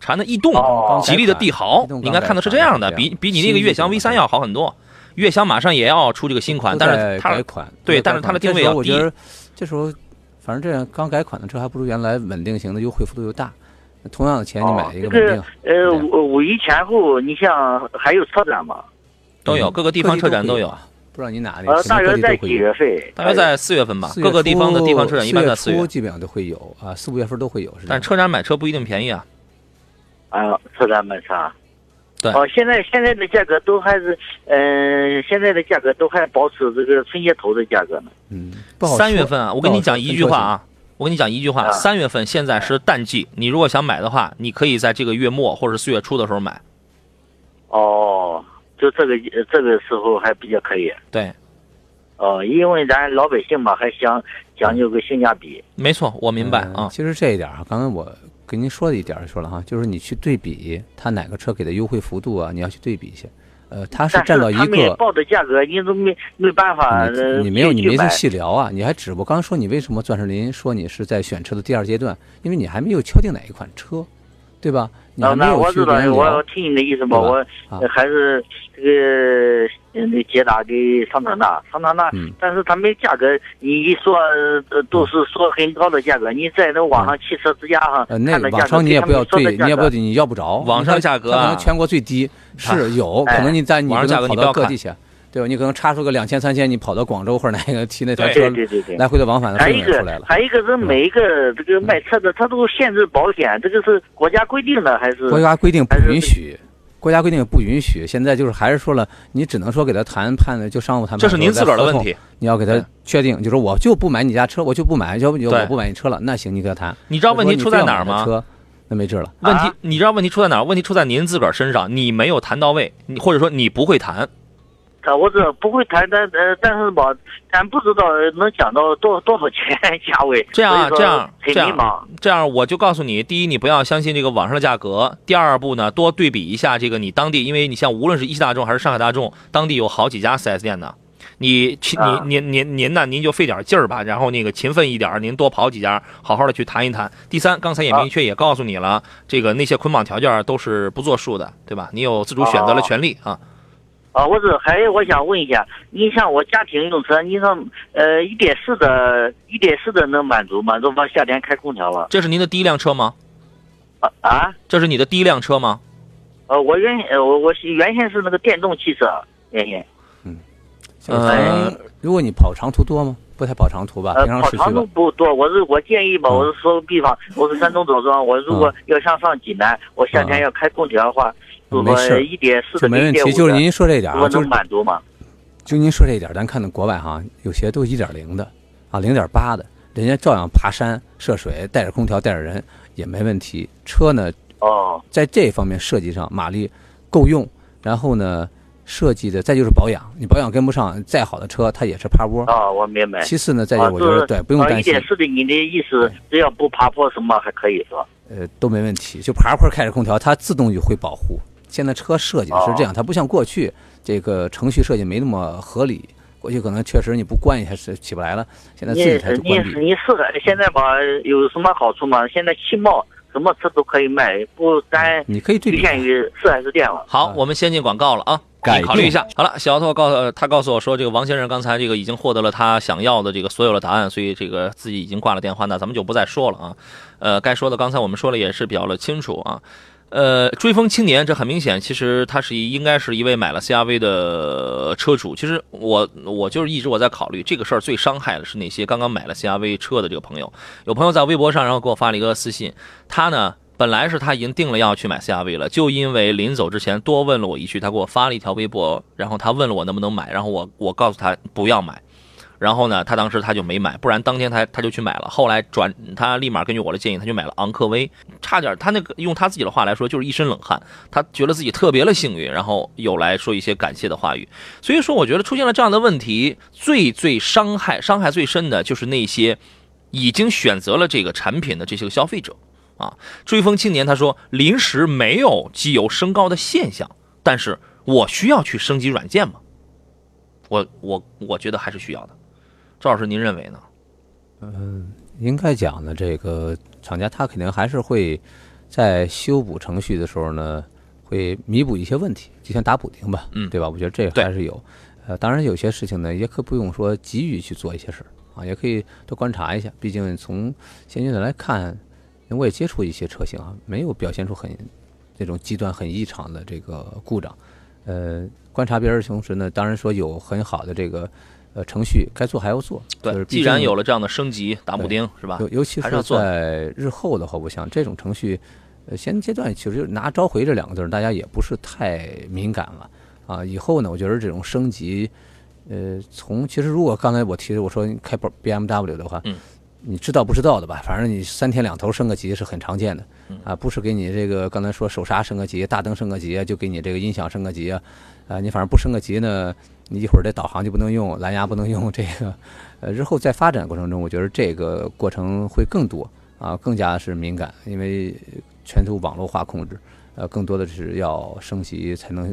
长安的逸动，哦吉利的帝豪，你应该看的是这样的，比比你那个悦翔 V 三要好很多。悦翔马上也要出这个新款，但是它改款，对但是它的定位要低我觉得这时候反正这样刚改款的车还不如原来稳定型的优惠幅度又大。同样的钱你买一个哦这个稳定，呃五五一前后，你像还有车展吗？都有，嗯各个地方车展都有。啊。不知道你哪里，呃，大约在几。月份？大约在四月份吧，各个地方的地方车展一般在四月，四月初基本上都会有啊，四五月份都会有。但车展买车不一定便宜啊。啊，车展买车。对哦，现在现在的价格都还是，嗯、现在的价格都还保持这个春节头的价格呢。嗯，三月份啊，我跟你讲一句话啊，我跟你讲一句话，啊三月份现在是淡季，你如果想买的话，你可以在这个月末或者四月初的时候买。哦，就这个呃这个时候还比较可以。对，哦，因为咱老百姓嘛，还想讲究个性价比。没错，我明白啊。嗯其实这一点啊，刚才我跟您说的一点儿说了哈，就是你去对比它哪个车给的优惠幅度啊，你要去对比一下。呃，他是但占到一个，报的价格，你都没没办法。呃你你没有你没细聊啊，你还只我刚说你为什么钻石林说你是在选车的第二阶段，因为你还没有敲定哪一款车，对吧？你啊，还没那我知道我我。听你的意思吧，吧我还是这个呃那捷达给桑塔纳，桑塔纳，嗯但是他们价格你一说呃都是说很高的价格，你在那网上汽车之家上呃，那看的价格，网上你也不要对，你也不要你要不着。网上价格啊可能全国最低是有，哎可能你在你网上价格可能你不要看跑到各地去，对吧？你可能差出个两千三千，你跑到广州或者哪个骑那台对车对对对对。来回的往返的费还有一个用也出来了，。还有一个是每一个这个卖车的，他都限制保险，这个是国家规定的还是？国家规定不允许，国家规定不允许。现在就是还是说了，你只能说给他谈判的，就商务谈判。这是您自个儿的问，题。你要给他确定，就说我就不买你家车，我就不买，要不就我不买你车了，那行，你跟他谈。你知道问题出在哪儿吗？车那没治了。问题啊你知道问题出在哪儿？问题出在您自个儿身上，你没有谈到位，你或者说你不会谈。他我这不会谈，但呃，但是吧，咱不知道能讲到多多少钱 价位。这样这样这样。这样我就告诉你，第一，你不要相信这个网上的价格；第二步呢，多对比一下这个你当地，因为你像无论是一汽大众还是上海大众，当地有好几家 4S 店呢。你勤啊您您您您呢，您就费点劲儿吧，然后那个勤奋一点儿，您多跑几家，好好的去谈一谈。第三，刚才也明确也告诉你了，这个那些捆绑条件都是不作数的，对吧？你有自主选择的权利啊。啊，我是还有我想问一下，你像我家庭用车，你说呃一点四的，一点四的能满足吗？如果夏天开空调了这是您的第一辆车吗？啊啊这是你的第一辆车吗？呃，我原呃我我是原先是那个电动汽车，原先嗯。呃，如果你跑长途多吗？不太跑长途吧，呃平常市区吧跑长途。不多，我是我建议吧，嗯我是说个比方，我是山东枣庄，我如果要想上济南，我夏天嗯要开空调的话，没事一点四就没问题，就是您说这一点啊，就是满足吗？就您说这一点，咱看到国外哈，有些都一点零的啊，零点八的，人家照样爬山涉水，带着空调带着人也没问题。车呢，哦在这方面设计上马力够用，然后呢，设计的再就是保养，你保养跟不上，再好的车它也是趴窝。哦，我明白。其次呢，再啊，就我觉得对，不用担心一点，四的，你的意思只要不爬坡什么还可以是吧？呃，都没问题。就爬坡开着空调，它自动就会保护。现在车设计的是这样，它不像过去这个程序设计没那么合理。过去可能确实你不关一下是起不来了，现在自你己才是你关闭。你是现在吧有什么好处吗？现在汽贸什么车都可以卖，不单你可以对局限于四 S 店了。好，啊我们先进广告了啊，改你考虑一下。好了，小奥告诉他告诉我说，这个王先生刚才这个已经获得了他想要的这个所有的答案，所以这个自己已经挂了电话，那咱们就不再说了啊。呃，该说的刚才我们说了也是比较的清楚啊。呃，追风青年，这很明显，其实他是应该是一位买了 CRV 的车主。其实我我就是一直我在考虑这个事儿，最伤害的是那些刚刚买了 CRV 车的这个朋友。有朋友在微博上，然后给我发了一个私信，他呢本来是他已经定了要去买 CRV 了，就因为临走之前多问了我一句，他给我发了一条微博，然后他问了我能不能买，然后我我告诉他不要买。然后呢，他当时他就没买，不然当天他他就去买了。后来转他立马根据我的建议，他就买了昂科威，差点他那个用他自己的话来说就是一身冷汗，他觉得自己特别的幸运，然后有来说一些感谢的话语。所以说，我觉得出现了这样的问题，最最伤害伤害最深的就是那些已经选择了这个产品的这些个消费者啊。追风青年他说，临时没有机油升高的现象，但是我需要去升级软件吗？我我我觉得还是需要的。赵老师，您认为呢？嗯应该讲呢，这个厂家他肯定还是会在修补程序的时候呢，会弥补一些问题，就像打补丁吧，嗯对吧？我觉得这个还是有。呃，当然有些事情呢，也可不用说急于去做一些事儿啊，也可以多观察一下。毕竟从现阶段来看，因为我也接触一些车型啊，没有表现出很那种极端、很异常的这个故障。呃，观察别人的同时呢，当然说有很好的这个呃程序该做还要做。就是对，既然有了这样的升级打补丁，是吧？尤尤其是在日后的话，我想这种程序，呃，现阶段其实拿召回这两个字儿，大家也不是太敏感了啊。以后呢，我觉得这种升级，呃，从其实如果刚才我提的我说你开 B M W 的话，嗯，你知道不知道的吧？反正你三天两头升个级是很常见的嗯啊，不是给你这个刚才说手刹升个级、大灯升个级啊，就给你这个音响升个级啊，啊，你反正不升个级呢，你一会儿这导航就不能用，蓝牙不能用，这个，呃，日后在发展过程中，我觉得这个过程会更多啊，更加是敏感，因为全球网络化控制，呃，更多的是要升级才能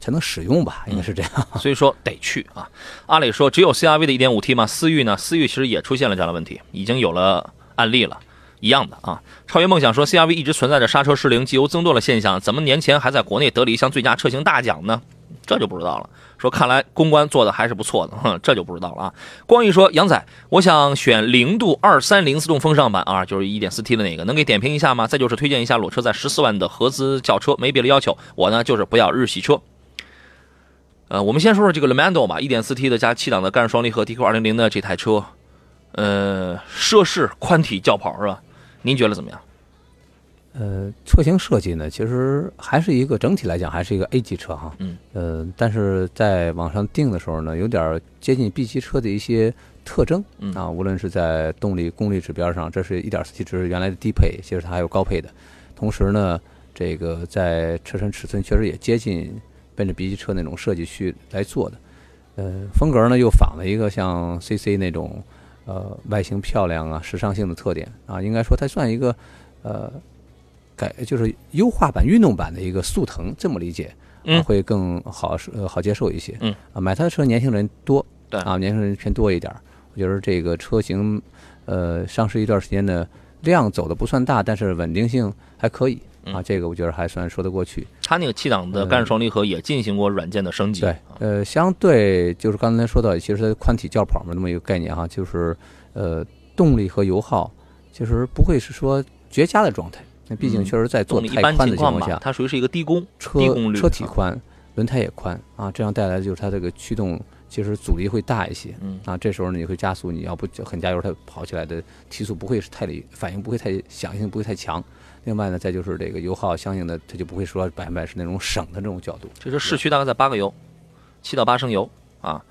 才能使用吧，应该是这样。所以说得去啊。阿磊说，只有 CRV 的 1.5T 吗？思域呢？思域其实也出现了这样的问题，已经有了案例了。一样的啊，超越梦想说，CRV 一直存在着刹车失灵、机油增多的现象，怎么年前还在国内得了一项最佳车型大奖呢？这就不知道了。说看来公关做的还是不错的，哼，这就不知道了啊。光毅说，杨仔，我想选零度二三零自动风尚版啊，就是 1.4T 的那个，能给点评一下吗？再就是推荐一下裸车在十四万的合资轿车，没别的要求，我呢就是不要日系车。呃，我们先说说这个 Lamando 吧，1.4T 的加七档的干式双离合 DQ 200的这台车，呃，奢侈宽体轿跑是吧？您觉得怎么样？呃，车型设计呢，其实还是一个整体来讲还是一个 A 级车哈，嗯，呃，但是在网上定的时候呢，有点接近 B 级车的一些特征，嗯啊，无论是在动力功率指标上，这是一点四 T 只是原来的低配，其实它还有高配的，同时呢，这个在车身尺寸确实也接近奔着 B 级车那种设计去来做的。呃，风格呢又仿了一个像 CC 那种呃外形漂亮啊、时尚性的特点啊，应该说它算一个呃改就是优化版、运动版的一个速腾，这么理解。啊嗯会更好呃好接受一些。嗯啊，买它的车年轻人多，对啊，年轻人偏多一点儿。我觉得这个车型，呃，上市一段时间的量走的不算大，但是稳定性还可以啊，嗯这个我觉得还算说得过去。它那个七档的干式双离合也进行过软件的升级。对啊，呃，相对就是刚才说到，其实它宽体轿跑嘛，那么一个概念哈，就是呃，动力和油耗其实不会是说绝佳的状态。那毕竟嗯确实在做一般太宽的情况下，它属于是一个低功车低功率车体啊宽，轮胎也宽啊，这样带来的就是它这个驱动其实阻力会大一些。嗯啊，这时候呢你会加速，你要不很加油，它跑起来的提速不会是太理，反应不会太响应不会太强。另外呢，再就是这个油耗相应的，它就不会说百分百是那种省的这种角度。这是市区大概在八个油，七到八升油啊。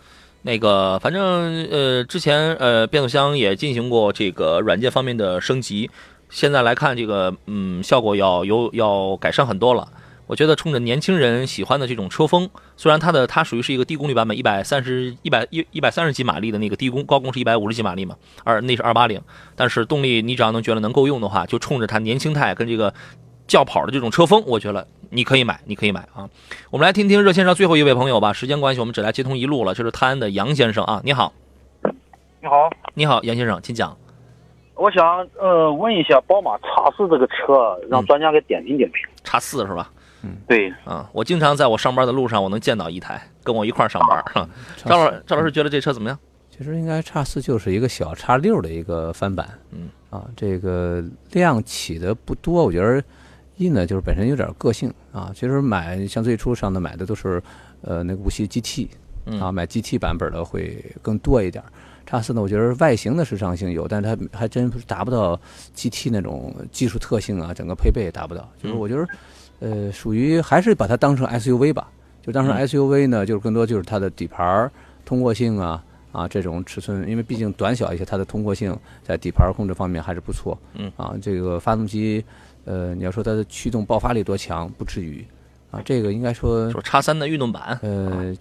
那个反正呃，之前呃变速箱也进行过这个软件方面的升级，现在来看这个嗯效果要有要改善很多了。我觉得冲着年轻人喜欢的这种车风，虽然它的它属于是一个低功率版本，一百三十一百一一百三十几马力的那个低功，高功是一百五十几马力嘛，二那是二八零，但是动力你只要能觉得能够用的话，就冲着它年轻态跟这个轿跑的这种车风，我觉得你可以买，你可以买啊。我们来听听热线上最后一位朋友吧，时间关系我们只来接通一路了，这是泰安的杨先生啊，你好，你好，你好，杨先生，请讲。我想呃问一下，宝马叉四这个车，让嗯专家给点评点评。叉四是吧？嗯对，啊，我经常在我上班的路上，我能见到一台，跟我一块儿上班。哈 赵老赵老师觉得这车怎么样？其实应该叉四就是一个小叉六的一个翻版，嗯啊，这个量起的不多，我觉得一呢就是本身有点个性啊。其实买像最初上的买的都是呃那个无锡 GT 嗯啊，买 GT 版本的会更多一点。叉四呢，我觉得外形的时尚性有，但是它还真达不到 GT 那种技术特性啊，整个配备也达不到。就是嗯我觉得，呃，属于还是把它当成 SUV 吧，就当成嗯 SUV 呢，就是更多就是它的底盘儿通过性啊啊这种尺寸，因为毕竟短小一些，它的通过性在底盘控制方面还是不错。嗯啊，这个发动机，呃，你要说它的驱动爆发力多强，不至于啊，这个应该说说叉三的运动版，呃，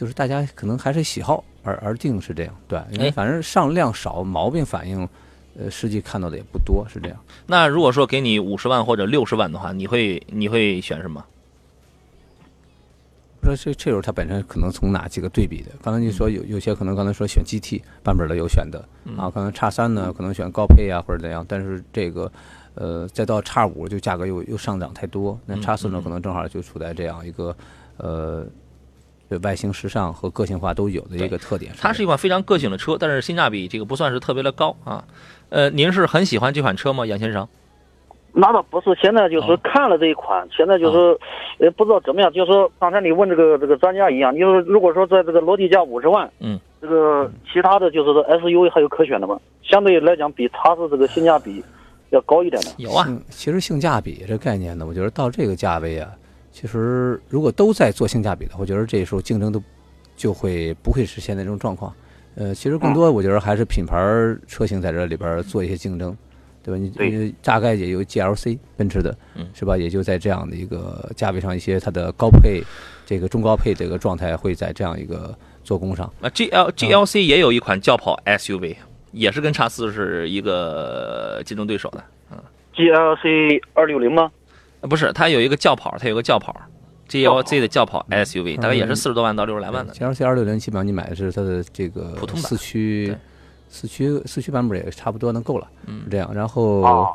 就是大家可能还是喜好而而定是这样，对，因哎为反正上量少，毛病反应，呃，实际看到的也不多，是这样。那如果说给你五十万或者六十万的话，你会你会选什么？不知道这这时候它本身可能从哪几个对比的。刚才你说有有些可能刚才说选 GT 版本的有选的啊，可能叉三呢可能选高配啊或者怎样，但是这个呃再到叉五就价格又又上涨太多，那嗯叉四呢嗯可能正好就处在这样一个呃。对外形时尚和个性化都有的一个特点，它是一款非常个性的车，但是性价比这个不算是特别的高啊。呃，您是很喜欢这款车吗，杨先生？那倒不是，现在就是哦看了这一款，现在就是也不知道怎么样。就是说刚才你问这个这个专家一样，你说如果说在这个落地价五十万，嗯，这个其他的就是说 SUV 还有可选的吗？相对来讲，比叉四这个性价比要高一点的。有啊，性其实性价比这概念呢，我觉得到这个价位啊，其实如果都在做性价比的话，我觉得这时候竞争都就会不会是现在这种状况。呃，其实更多我觉得还是品牌车型在这里边做一些竞争，对吧？你大概也有 GLC 奔驰的嗯，是吧？也就在这样的一个价位上，一些它的高配、这个中高配这个状态会在这样一个做工上。那 G L G L C 也有一款轿跑 S U V，也是跟叉四是一个竞争对手的。GLC 二六零吗？呃不是，它有一个轿跑，它有个轿跑，G L Z 的轿跑 S U V，大概也是四十多万到六十来万的。GLC 二六零基本上你买的是它的这个普通版四驱，四驱四驱版本也差不多能够了，嗯是这样。然后啊，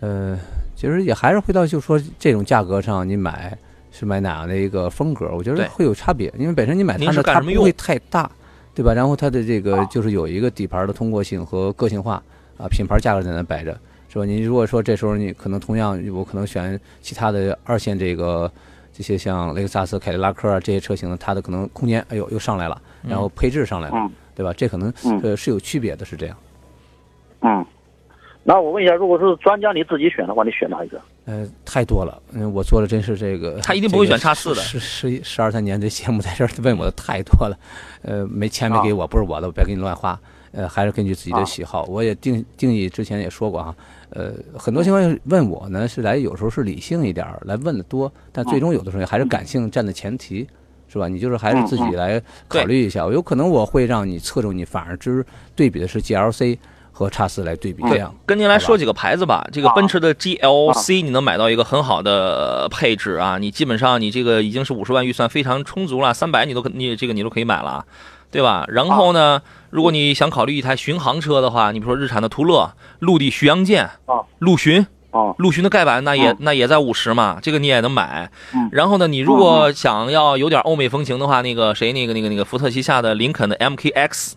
呃，其实也还是回到就是说这种价格上，你买是买哪样的一个风格，我觉得会有差别，因为本身你买它呢，是干什么用它不会太大，对吧？然后它的这个就是有一个底盘的通过性和个性化啊，品牌价格在那摆着，是吧？你如果说这时候你可能同样，我可能选其他的二线这个这些像雷克萨斯、凯迪拉克啊这些车型呢，它的可能空间哎呦又上来了，然后配置上来了，嗯对吧？这可能嗯呃是有区别的，是这样。嗯。那我问一下，如果是专家你自己选的话，你选哪一个？呃，太多了，嗯，我做的真是这个，他一定不会选叉四的十十十二三年这节目在这儿问我的太多了，呃，没钱没给我，不是我的，我别给你乱花。呃，还是根据自己的啊喜好。我也定定义之前也说过啊，呃，很多情况下问我呢是来有时候是理性一点儿来问的多，但最终有的时候还是感性占的前提。是吧？你就是还是自己来考虑一下，有可能我会让你侧重你，反而之对比的是 GLC 和叉四来对比这样。跟您来说几个牌子吧。这个啊奔驰的 GLC 你能买到一个很好的配置啊，你基本上你这个已经是五十万预算非常充足了，三百你都可你这个你都可以买了，对吧？然后呢，如果你想考虑一台巡航车的话，你比如说日产的途乐、陆地巡洋舰啊、陆巡。啊陆巡的盖板那也嗯那也在五十嘛，这个你也能买嗯。然后呢，你如果想要有点欧美风情的话，那个谁那个那个那个福特旗下的林肯的 MKX，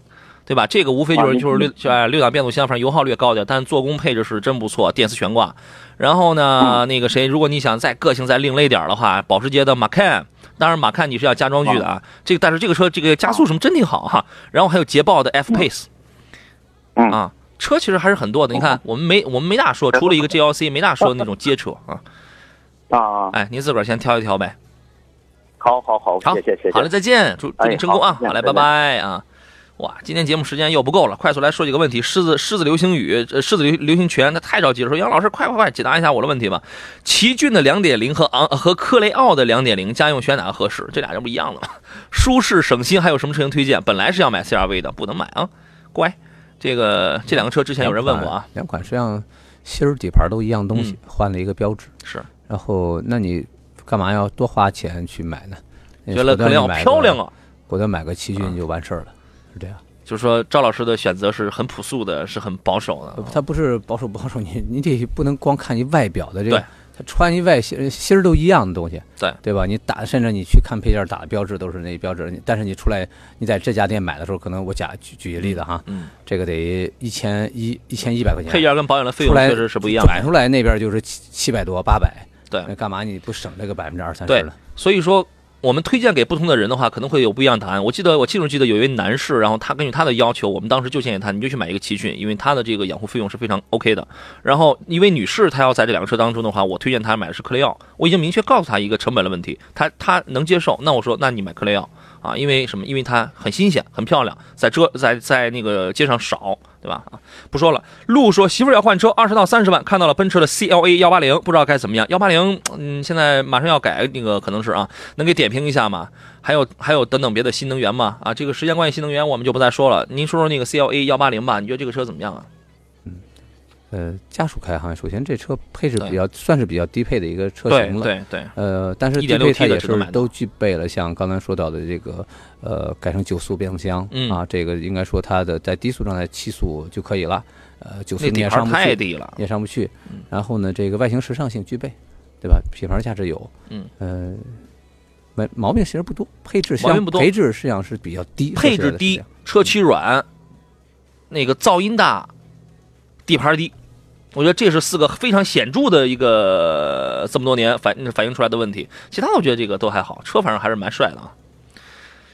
对吧？这个无非就是啊就是六六档变速箱，反正油耗略高点，但是做工配置是真不错，电磁悬挂。然后呢，那个谁，如果你想再个性再另类点的话，保时捷的 Macan，当然 Macan 你是要加装具的啊。这个但是这个车这个加速什么真挺好哈。然后还有捷豹的 F Pace，嗯啊，车其实还是很多的。你看我们没我们没大说，除了一个 GLC 没大说那种街车啊。啊，哎，您自个儿先挑一挑呗。好好好，好，谢谢谢谢，好嘞，再见，祝祝你哎成功啊！好嘞，拜拜啊！哇，今天节目时间又不够了，快速来说几个问题。狮子狮子流星雨，呃，狮子流流星拳，他太着急了，说杨老师快快快解答一下我的问题吧。奇骏的两点零和昂和科雷傲的两点零，家用选哪个合适？这俩人不一样了吗？舒适省心，还有什么车型推荐？本来是要买 CRV 的，不能买啊，乖。这个这两个车之前有人问我啊，两款实际上芯儿底盘都一样东西嗯，换了一个标志。是然后，那你干嘛要多花钱去买呢？觉得科雷傲果断你买个漂亮，啊。果断买个奇骏就完事儿了，是这样。就是说赵老师的选择是很朴素的，是很保守的。他不是保守不保守，你 你得不能光看一外表的这个对，它穿一外芯芯儿都一样的东西，对对吧？你打甚至你去看配件打的标志都是那标志，你但是你出来你在这家店买的时候，可能我假举举个例子哈，嗯，这个得一千一一千一百块钱，配件跟保养的费用确实是不一样的。转出来那边就是七七百多八百，对那干嘛你不省这个百分之二三十对了？所以说，我们推荐给不同的人的话，可能会有不一样的答案。我记得我清楚记得有一位男士，然后他根据他的要求，我们当时就建议他，你就去买一个奇骏，因为他的这个养护费用是非常 OK 的。然后一位女士，她要在这两个车当中的话，我推荐她买的是克雷傲。我已经明确告诉她一个成本的问题，她她能接受。那我说，那你买克雷傲啊，因为什么？因为它很新鲜，很漂亮，在遮在在那个街上少，对吧？啊，不说了。路说媳妇要换车，二十到三十万，看到了奔驰的 CLA 幺八零，不知道该怎么样。幺八零，嗯，现在马上要改，那个可能是啊，能给点评一下吗？还有还有等等别的新能源吗？啊，这个时间关系，新能源我们就不再说了。您说说那个 CLA 幺八零吧，你觉得这个车怎么样啊？呃，家属开哈，首先这车配置比较算是比较低配的一个车型了，对对，呃，但是低 1.6T 配它也是都具备了像刚才说到的这个呃改成九速变速箱、嗯啊，这个应该说它的在低速状态七速就可以了，呃九速也上不去，太低了。也上不去嗯。然后呢，这个外形时尚性具备，对吧？品牌价值有，嗯，呃，毛毛病其实不多，配置像毛病不多配置实际上是比较低，配置低车漆软，那个噪音大，底盘低，我觉得这是四个非常显著的一个这么多年反反映出来的问题。其他我觉得这个都还好，车反正还是蛮帅的啊。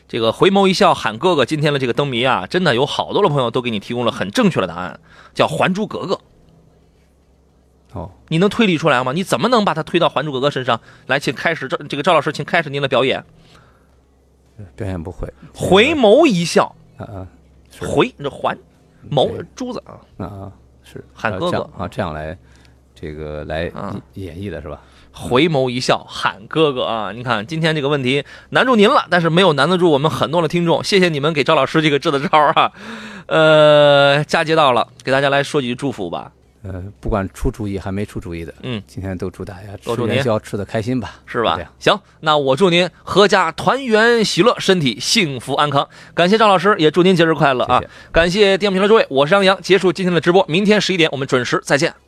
这个回眸一笑喊哥哥，今天的这个灯谜啊，真的有好多的朋友都给你提供了很正确的答案，叫《还珠格格》。哦，你能推理出来吗？你怎么能把它推到《还珠格格》身上来？请开始赵这个赵老师，请开始您的表演。表演不会，回眸一笑，啊回这还眸珠子啊。啊啊是喊哥哥啊，这样来这个来啊演绎的是吧？回眸一笑喊哥哥啊！你看今天这个问题难住您了，但是没有难得住我们很多的听众。谢谢你们给赵老师这个支的招啊！呃，佳节到了，给大家来说几句祝福吧，呃，不管出主意还没出主意的，嗯，今天都祝大家祝您元宵吃的开心吧，是吧？行，那我祝您阖家团圆喜乐，身体幸福安康。感谢赵老师，也祝您节日快乐啊！谢谢感谢电幕前的诸位，我是杨洋，结束今天的直播，明天十一点我们准时再见。